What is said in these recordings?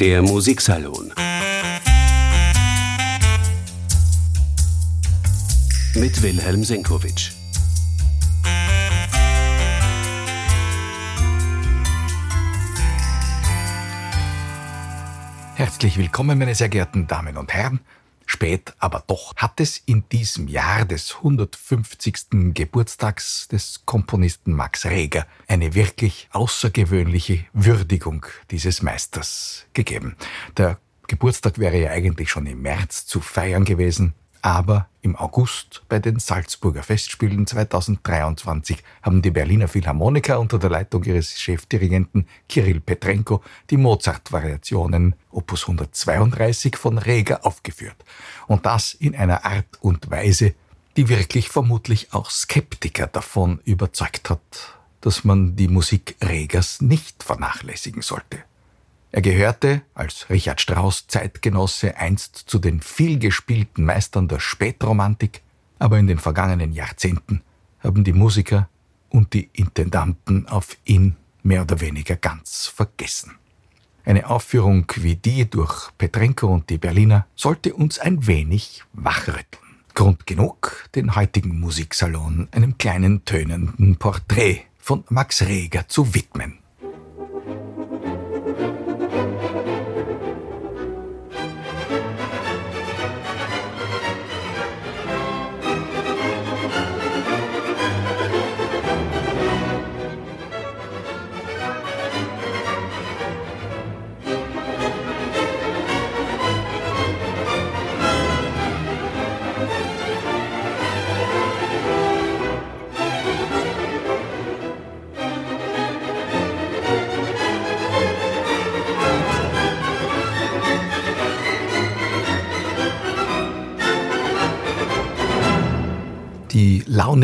Der Musiksalon mit Wilhelm Senkowitsch. Herzlich willkommen, meine sehr geehrten Damen und Herren. Spät, aber doch hat es in diesem Jahr des 150. Geburtstags des Komponisten Max Reger eine wirklich außergewöhnliche Würdigung dieses Meisters gegeben. Der Geburtstag wäre ja eigentlich schon im März zu feiern gewesen, aber im August bei den Salzburger Festspielen 2023 haben die Berliner Philharmoniker unter der Leitung ihres Chefdirigenten Kirill Petrenko die Mozart-Variationen Opus 132 von Reger aufgeführt. Und das in einer Art und Weise, die wirklich vermutlich auch Skeptiker davon überzeugt hat, dass man die Musik Regers nicht vernachlässigen sollte. Er gehörte als Richard Strauss Zeitgenosse einst zu den vielgespielten Meistern der Spätromantik, aber in den vergangenen Jahrzehnten haben die Musiker und die Intendanten auf ihn mehr oder weniger ganz vergessen. Eine Aufführung wie die durch Petrenko und die Berliner sollte uns ein wenig wachrütteln. Grund genug, den heutigen Musiksalon einem kleinen tönenden Porträt von Max Reger zu widmen.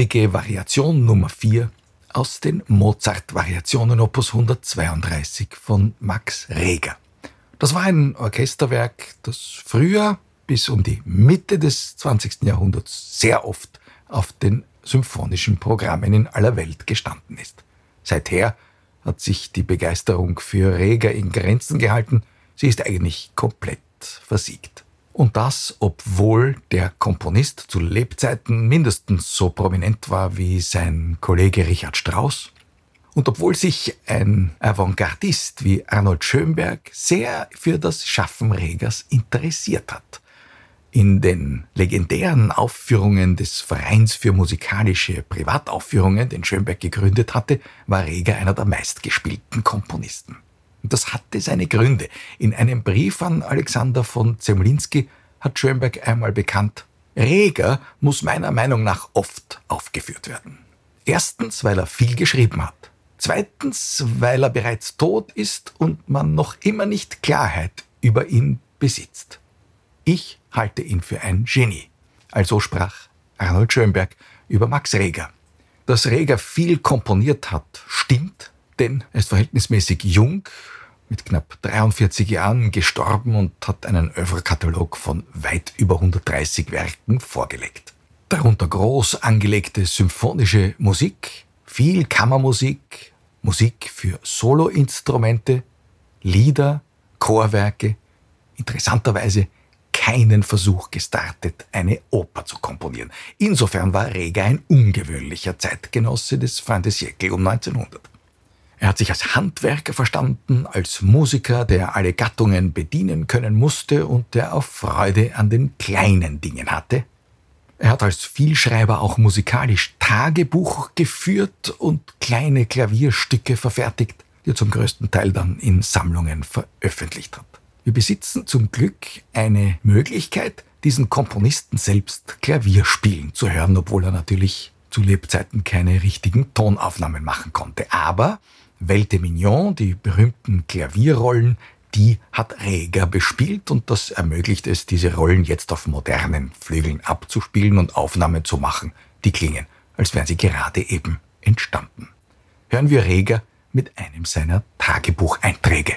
Die launige Variation Nummer 4 aus den Mozart-Variationen Opus 132 von Max Reger. Das war ein Orchesterwerk, das früher bis um die Mitte des 20. Jahrhunderts sehr oft auf den symphonischen Programmen in aller Welt gestanden ist. Seither hat sich die Begeisterung für Reger in Grenzen gehalten, sie ist eigentlich komplett versiegt. Und das, obwohl der Komponist zu Lebzeiten mindestens so prominent war wie sein Kollege Richard Strauss. Und obwohl sich ein Avantgardist wie Arnold Schönberg sehr für das Schaffen Regers interessiert hat. In den legendären Aufführungen des Vereins für musikalische Privataufführungen, den Schönberg gegründet hatte, war Reger einer der meistgespielten Komponisten. Und das hatte seine Gründe. In einem Brief an Alexander von Zemlinski hat Schönberg einmal bekannt, Reger muss meiner Meinung nach oft aufgeführt werden. Erstens, weil er viel geschrieben hat. Zweitens, weil er bereits tot ist und man noch immer nicht Klarheit über ihn besitzt. Ich halte ihn für ein Genie. Also sprach Arnold Schönberg über Max Reger. Dass Reger viel komponiert hat, stimmt, denn er ist verhältnismäßig jung, mit knapp 43 Jahren gestorben und hat einen Oeuvrekatalog von weit über 130 Werken vorgelegt. Darunter groß angelegte symphonische Musik, viel Kammermusik, Musik für Soloinstrumente, Lieder, Chorwerke, interessanterweise keinen Versuch gestartet, eine Oper zu komponieren. Insofern war Reger ein ungewöhnlicher Zeitgenosse des siècle um 1900. Er hat sich als Handwerker verstanden, als Musiker, der alle Gattungen bedienen können musste und der auch Freude an den kleinen Dingen hatte. Er hat als Vielschreiber auch musikalisch Tagebuch geführt und kleine Klavierstücke verfertigt, die er zum größten Teil dann in Sammlungen veröffentlicht hat. Wir besitzen zum Glück eine Möglichkeit, diesen Komponisten selbst Klavier spielen zu hören, obwohl er natürlich zu Lebzeiten keine richtigen Tonaufnahmen machen konnte. Aber Welte Mignon, die berühmten Klavierrollen, die hat Reger bespielt und das ermöglicht es, diese Rollen jetzt auf modernen Flügeln abzuspielen und Aufnahmen zu machen, die klingen, als wären sie gerade eben entstanden. Hören wir Reger mit einem seiner Tagebucheinträge.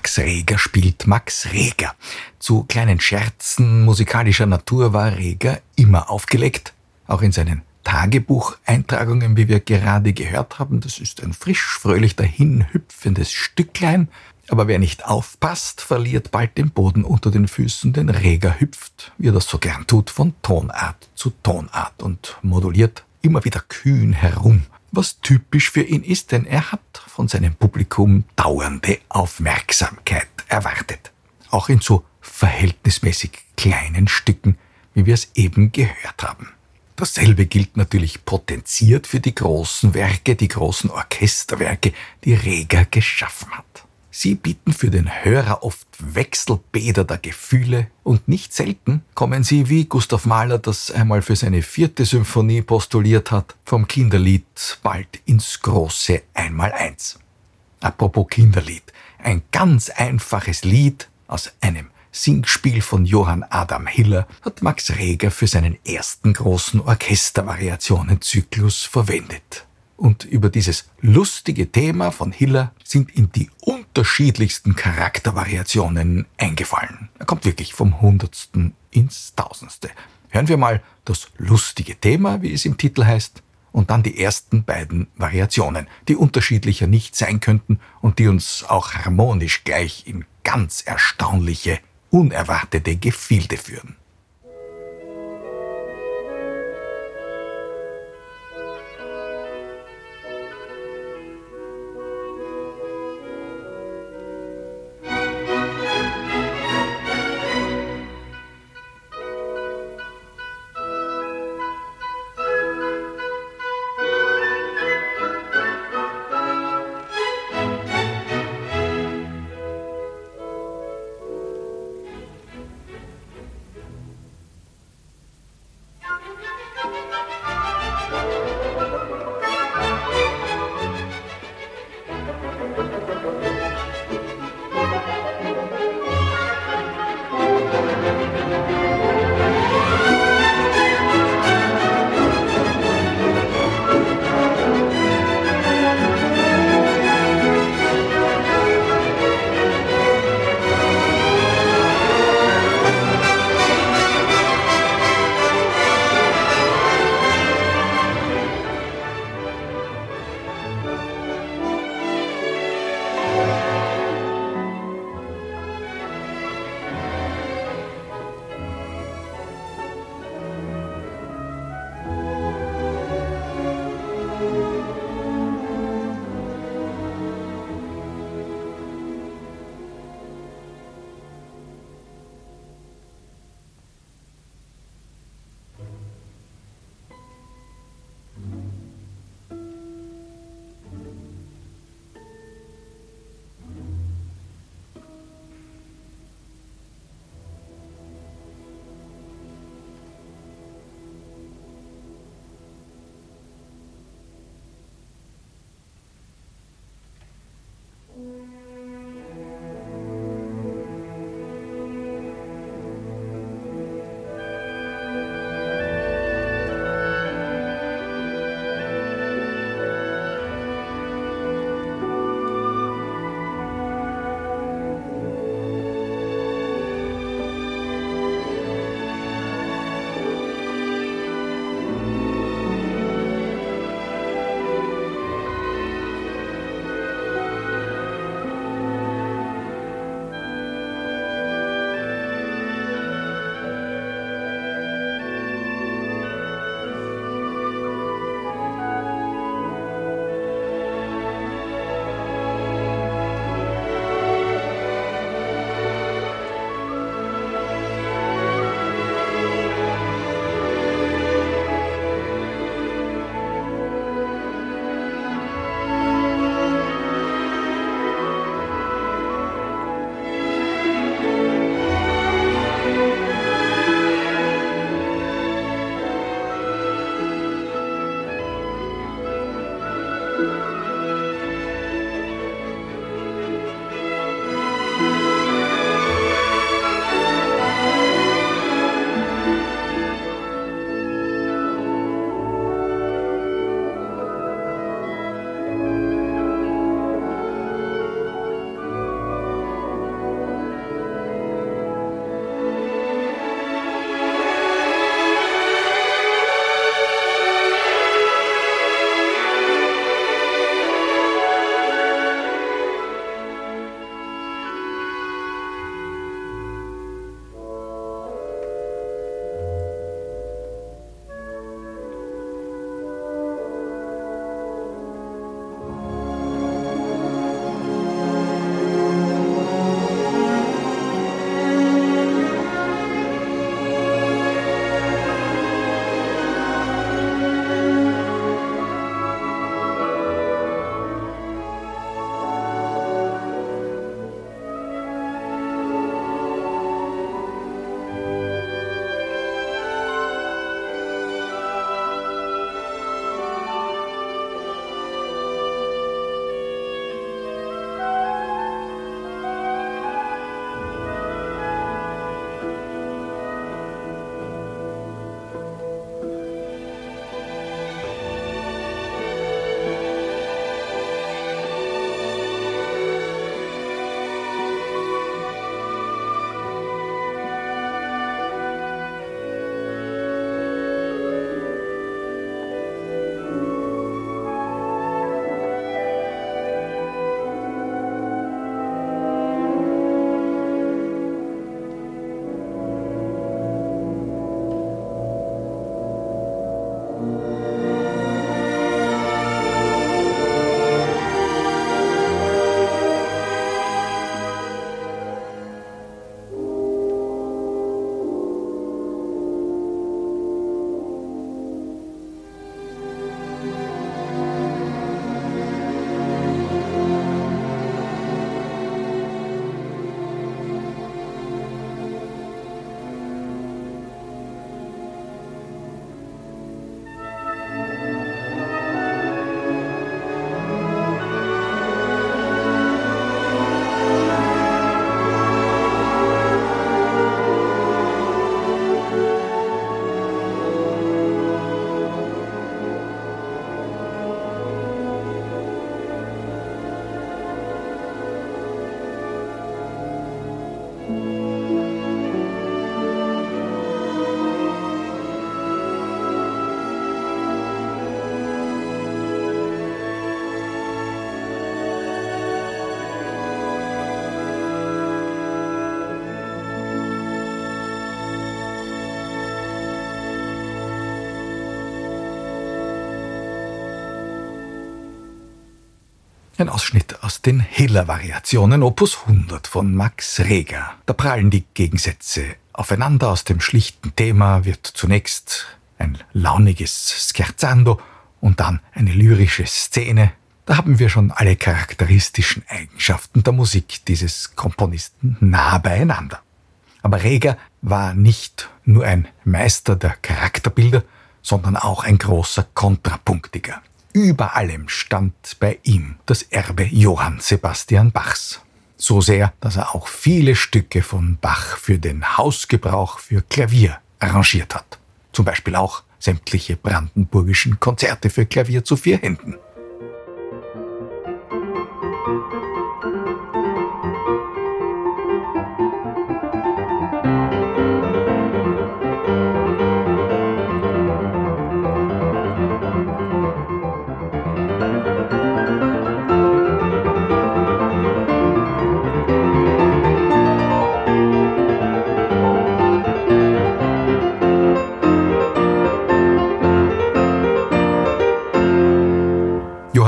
Max Reger spielt Max Reger. Zu kleinen Scherzen musikalischer Natur war Reger immer aufgelegt, auch in seinen Tagebucheintragungen, wie wir gerade gehört haben. Das ist ein frisch, fröhlich dahinhüpfendes Stücklein. Aber wer nicht aufpasst, verliert bald den Boden unter den Füßen, denn Reger hüpft, wie er das so gern tut, von Tonart zu Tonart und moduliert immer wieder kühn herum, was typisch für ihn ist, denn er hat von seinem Publikum dauernde Aufmerksamkeit erwartet. Auch in so verhältnismäßig kleinen Stücken, wie wir es eben gehört haben. Dasselbe gilt natürlich potenziert für die großen Werke, die großen Orchesterwerke, die Reger geschaffen hat. Sie bieten für den Hörer oft Wechselbäder der Gefühle und nicht selten kommen sie, wie Gustav Mahler das einmal für seine vierte Symphonie postuliert hat, vom Kinderlied bald ins große Einmaleins. Apropos Kinderlied, ein ganz einfaches Lied aus einem Singspiel von Johann Adam Hiller hat Max Reger für seinen ersten großen Orchestervariationenzyklus verwendet. Und über dieses lustige Thema von Hiller sind ihm die unterschiedlichsten Charaktervariationen eingefallen. Er kommt wirklich vom Hundertsten ins Tausendste. Hören wir mal das lustige Thema, wie es im Titel heißt, und dann die ersten beiden Variationen, die unterschiedlicher nicht sein könnten und die uns auch harmonisch gleich in ganz erstaunliche, unerwartete Gefilde führen. Ein Ausschnitt aus den Hiller-Variationen Opus 100 von Max Reger. Da prallen die Gegensätze aufeinander. Aus dem schlichten Thema wird zunächst ein launiges Scherzando und dann eine lyrische Szene. Da haben wir schon alle charakteristischen Eigenschaften der Musik dieses Komponisten nah beieinander. Aber Reger war nicht nur ein Meister der Charakterbilder, sondern auch ein großer Kontrapunktiger. Über allem stand bei ihm das Erbe Johann Sebastian Bachs. So sehr, dass er auch viele Stücke von Bach für den Hausgebrauch für Klavier arrangiert hat. Zum Beispiel auch sämtliche brandenburgischen Konzerte für Klavier zu vier Händen.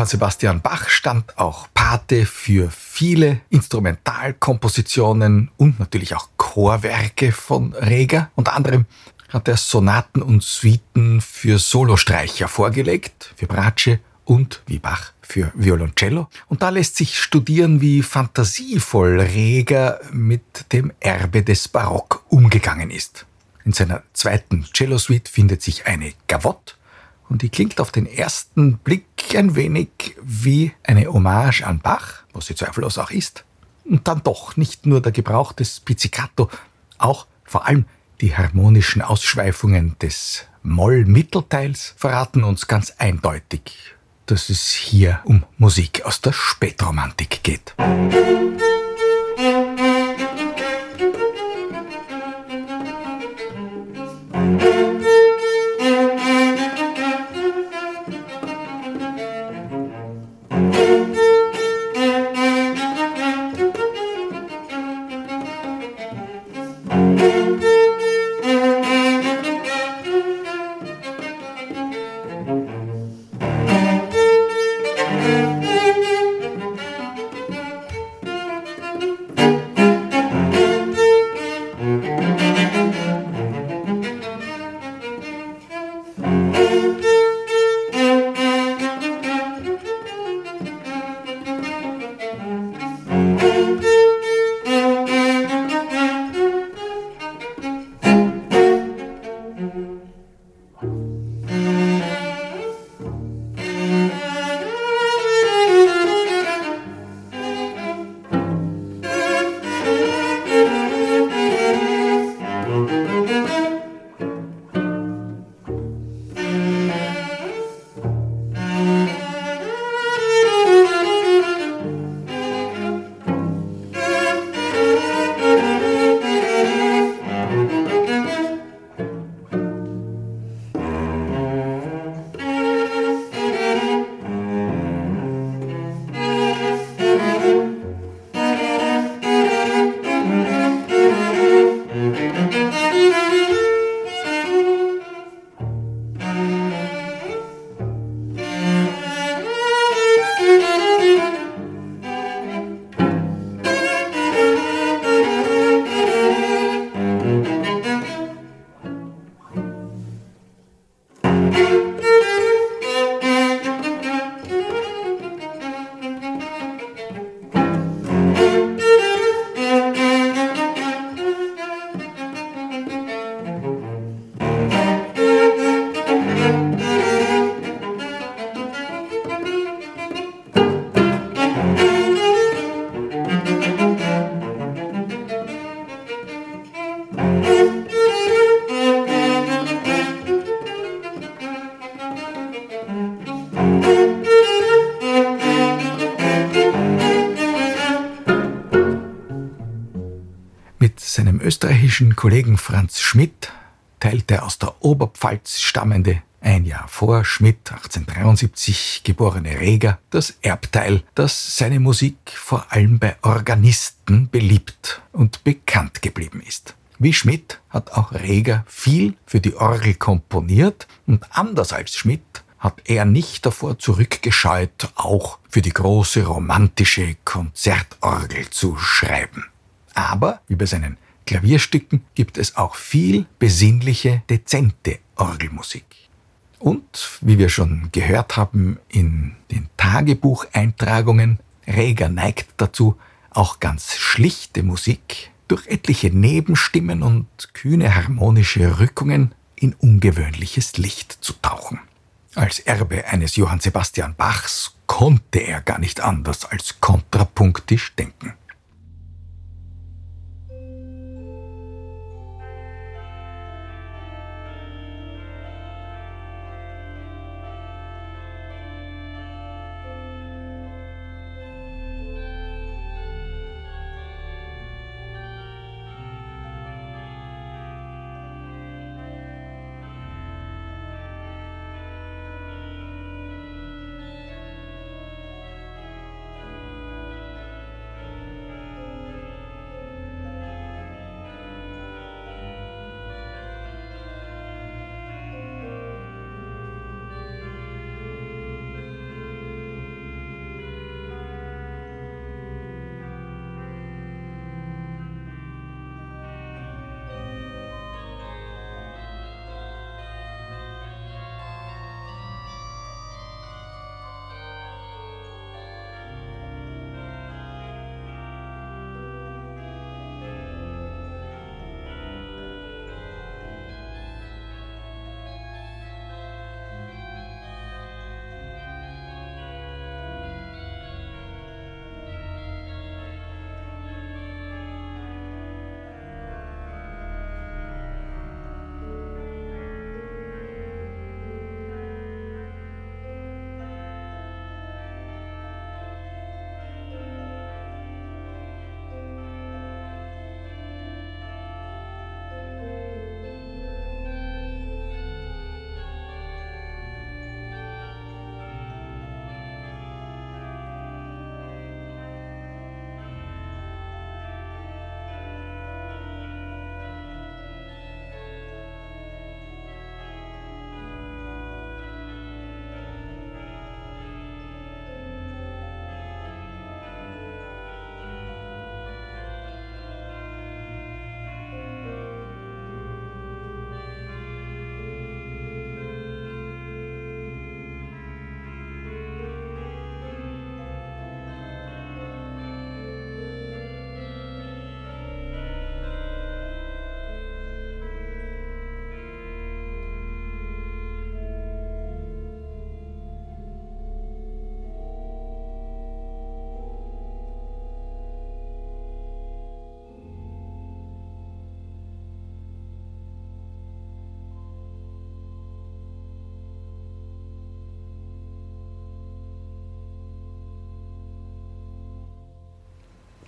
Johann Sebastian Bach stand auch Pate für viele Instrumentalkompositionen und natürlich auch Chorwerke von Reger. Unter anderem hat er Sonaten und Suiten für Solostreicher vorgelegt, für Bratsche und wie Bach für Violoncello. Und da lässt sich studieren, wie fantasievoll Reger mit dem Erbe des Barock umgegangen ist. In seiner zweiten Cello-Suite findet sich eine Gavotte, und die klingt auf den ersten Blick ein wenig wie eine Hommage an Bach, was sie zweifellos auch ist. Und dann doch nicht nur der Gebrauch des Pizzicato, auch vor allem die harmonischen Ausschweifungen des Moll-Mittelteils verraten uns ganz eindeutig, dass es hier um Musik aus der Spätromantik geht. Mit Kollegen Franz Schmidt teilt der aus der Oberpfalz stammende, ein Jahr vor Schmidt 1873 geborene Reger das Erbteil, dass seine Musik vor allem bei Organisten beliebt und bekannt geblieben ist. Wie Schmidt hat auch Reger viel für die Orgel komponiert und anders als Schmidt hat er nicht davor zurückgescheut, auch für die große romantische Konzertorgel zu schreiben. Aber, wie bei seinen Klavierstücken, gibt es auch viel besinnliche, dezente Orgelmusik. Und, wie wir schon gehört haben in den Tagebucheintragungen, Reger neigt dazu, auch ganz schlichte Musik durch etliche Nebenstimmen und kühne harmonische Rückungen in ungewöhnliches Licht zu tauchen. Als Erbe eines Johann Sebastian Bachs konnte er gar nicht anders als kontrapunktisch denken.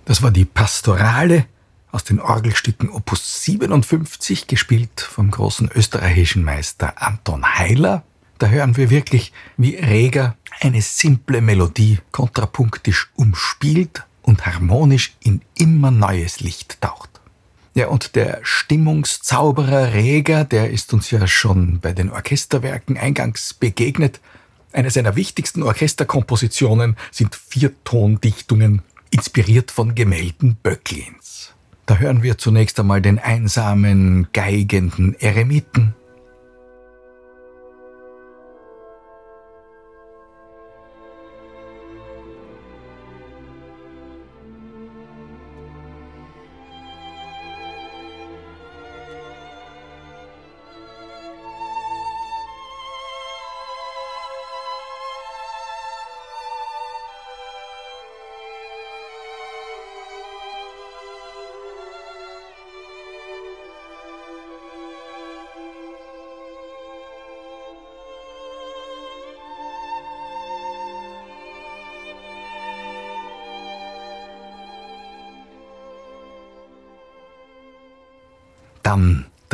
Das war die Pastorale aus den Orgelstücken Opus 57, gespielt vom großen österreichischen Meister Anton Heiler. Da hören wir wirklich, wie Reger eine simple Melodie kontrapunktisch umspielt und harmonisch in immer neues Licht taucht. Ja, und der Stimmungszauberer Reger, der ist uns ja schon bei den Orchesterwerken eingangs begegnet. Eine seiner wichtigsten Orchesterkompositionen sind Viertondichtungen inspiriert von Gemälden Böcklins. Da hören wir zunächst einmal den einsamen, geigenden Eremiten,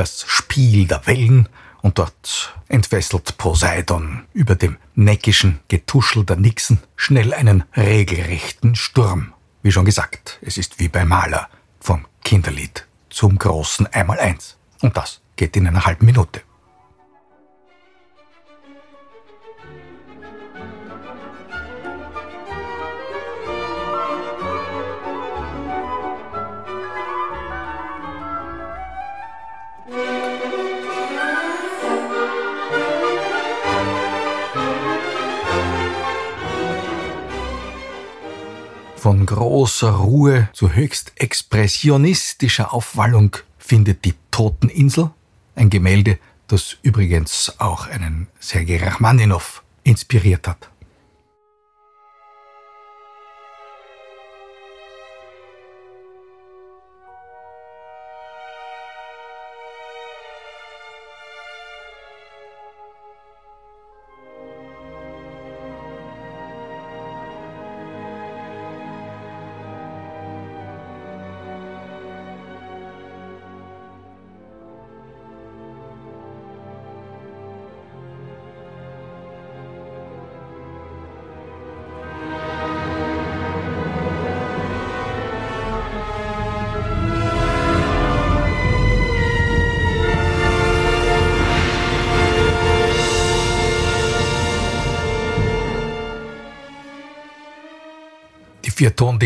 das Spiel der Wellen und dort entfesselt Poseidon über dem neckischen Getuschel der Nixen schnell einen regelrechten Sturm. Wie schon gesagt, es ist wie bei Maler vom Kinderlied zum großen Einmaleins. Und das geht in einer halben Minute. Großer Ruhe zu höchst expressionistischer Aufwallung findet die Toteninsel, ein Gemälde, das übrigens auch einen Sergei Rachmaninow inspiriert hat.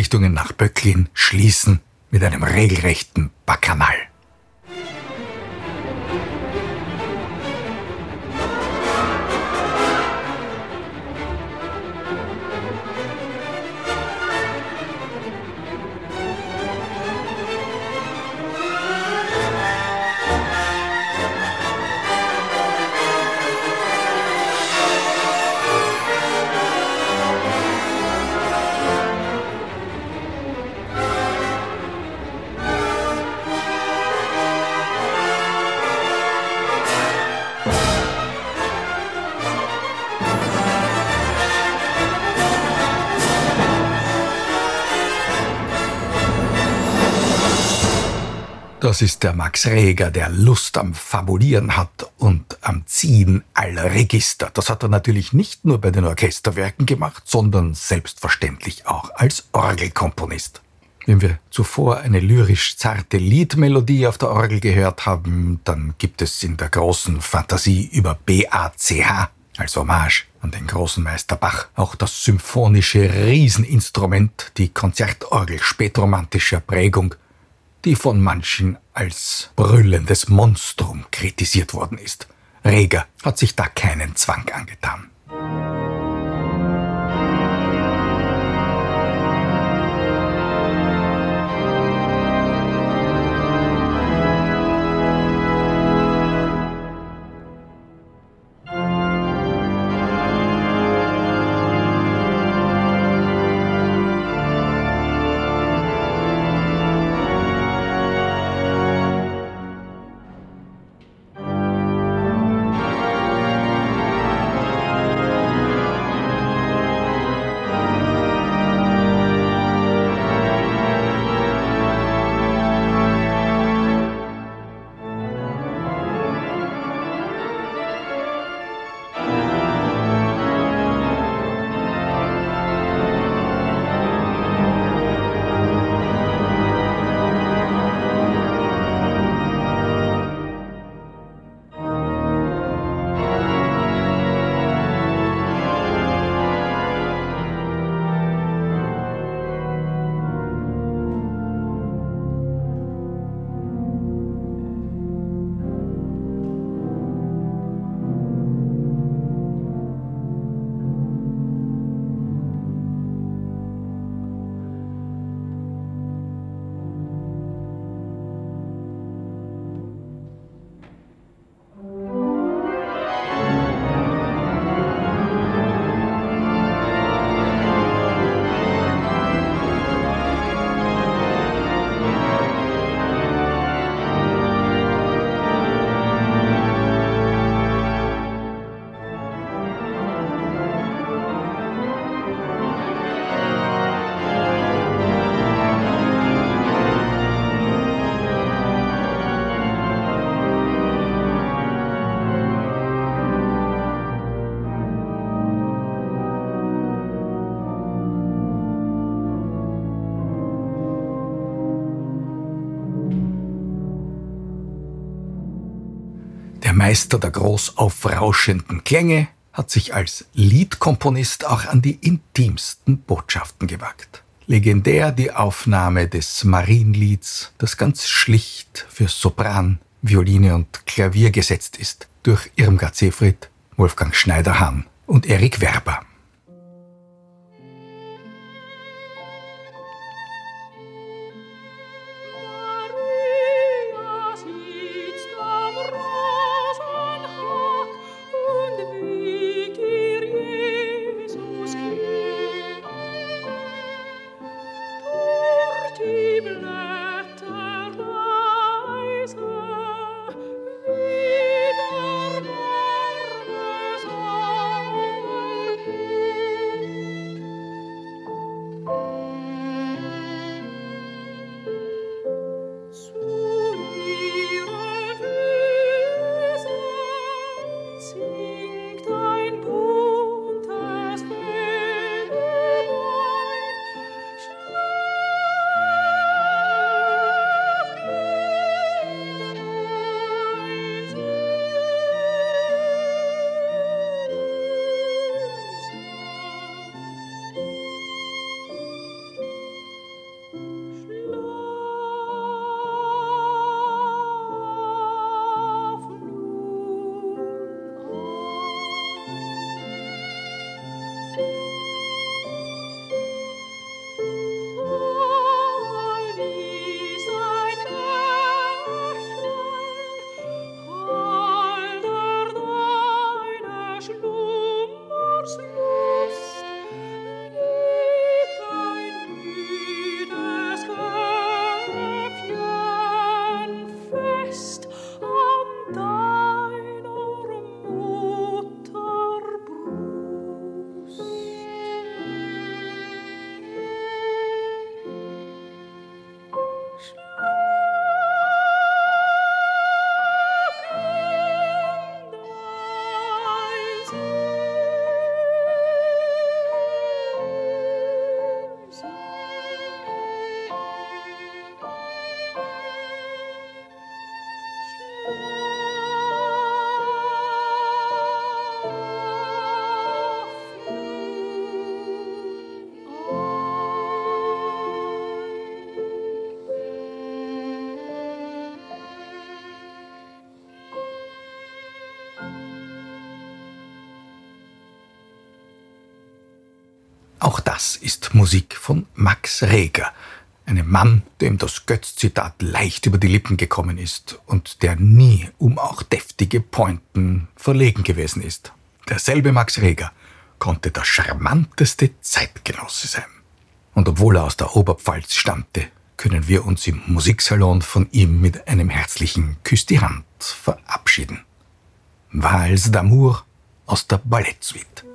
Vier Tondichtungen nach Böcklin schließen mit einem regelrechten Bacchanal. Das ist der Max Reger, der Lust am Fabulieren hat und am Ziehen aller Register. Das hat er natürlich nicht nur bei den Orchesterwerken gemacht, sondern selbstverständlich auch als Orgelkomponist. Wenn wir zuvor eine lyrisch zarte Liedmelodie auf der Orgel gehört haben, dann gibt es in der großen Fantasie über BACH als Hommage an den großen Meister Bach auch das symphonische Rieseninstrument, die Konzertorgel spätromantischer Prägung, die von manchen als brüllendes Monstrum kritisiert worden ist. Reger hat sich da keinen Zwang angetan. Meister der groß aufrauschenden Klänge, hat sich als Liedkomponist auch an die intimsten Botschaften gewagt. Legendär die Aufnahme des Marienlieds, das ganz schlicht für Sopran, Violine und Klavier gesetzt ist, durch Irmgard Seefried, Wolfgang Schneider-Hahn und Erik Werber. Auch das ist Musik von Max Reger, einem Mann, dem das Götz-Zitat leicht über die Lippen gekommen ist und der nie um auch deftige Pointen verlegen gewesen ist. Derselbe Max Reger konnte der charmanteste Zeitgenosse sein. Und obwohl er aus der Oberpfalz stammte, können wir uns im Musiksalon von ihm mit einem herzlichen Küss die Hand verabschieden. Vals d'amour aus der Ballettsuite.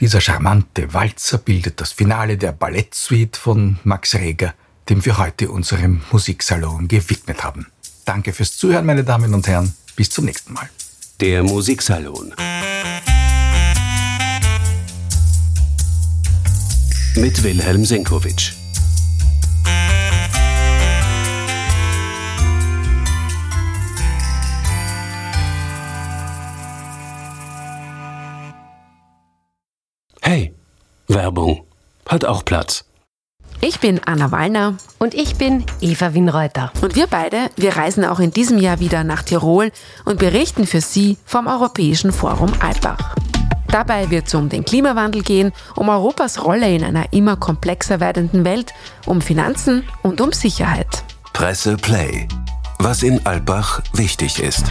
Dieser charmante Walzer bildet das Finale der Ballettsuite von Max Reger, dem wir heute unserem Musiksalon gewidmet haben. Danke fürs Zuhören, meine Damen und Herren. Bis zum nächsten Mal. Der Musiksalon. Mit Wilhelm Senkowitsch. Werbung. Hat auch Platz. Ich bin Anna Wallner Und ich bin Eva Winreuter. und wir beide, wir reisen auch in diesem Jahr wieder nach Tirol und berichten für Sie vom Europäischen Forum Alpbach. Dabei wird es um den Klimawandel gehen, um Europas Rolle in einer immer komplexer werdenden Welt, um Finanzen und um Sicherheit. Presse Play. Was in Alpbach wichtig ist.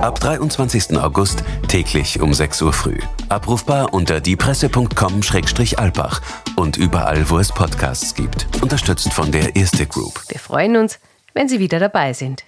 Ab 23. August täglich um 6 Uhr früh. Abrufbar unter diepresse.com-alpbach und überall, wo es Podcasts gibt. Unterstützt von der Erste Group. Wir freuen uns, wenn Sie wieder dabei sind.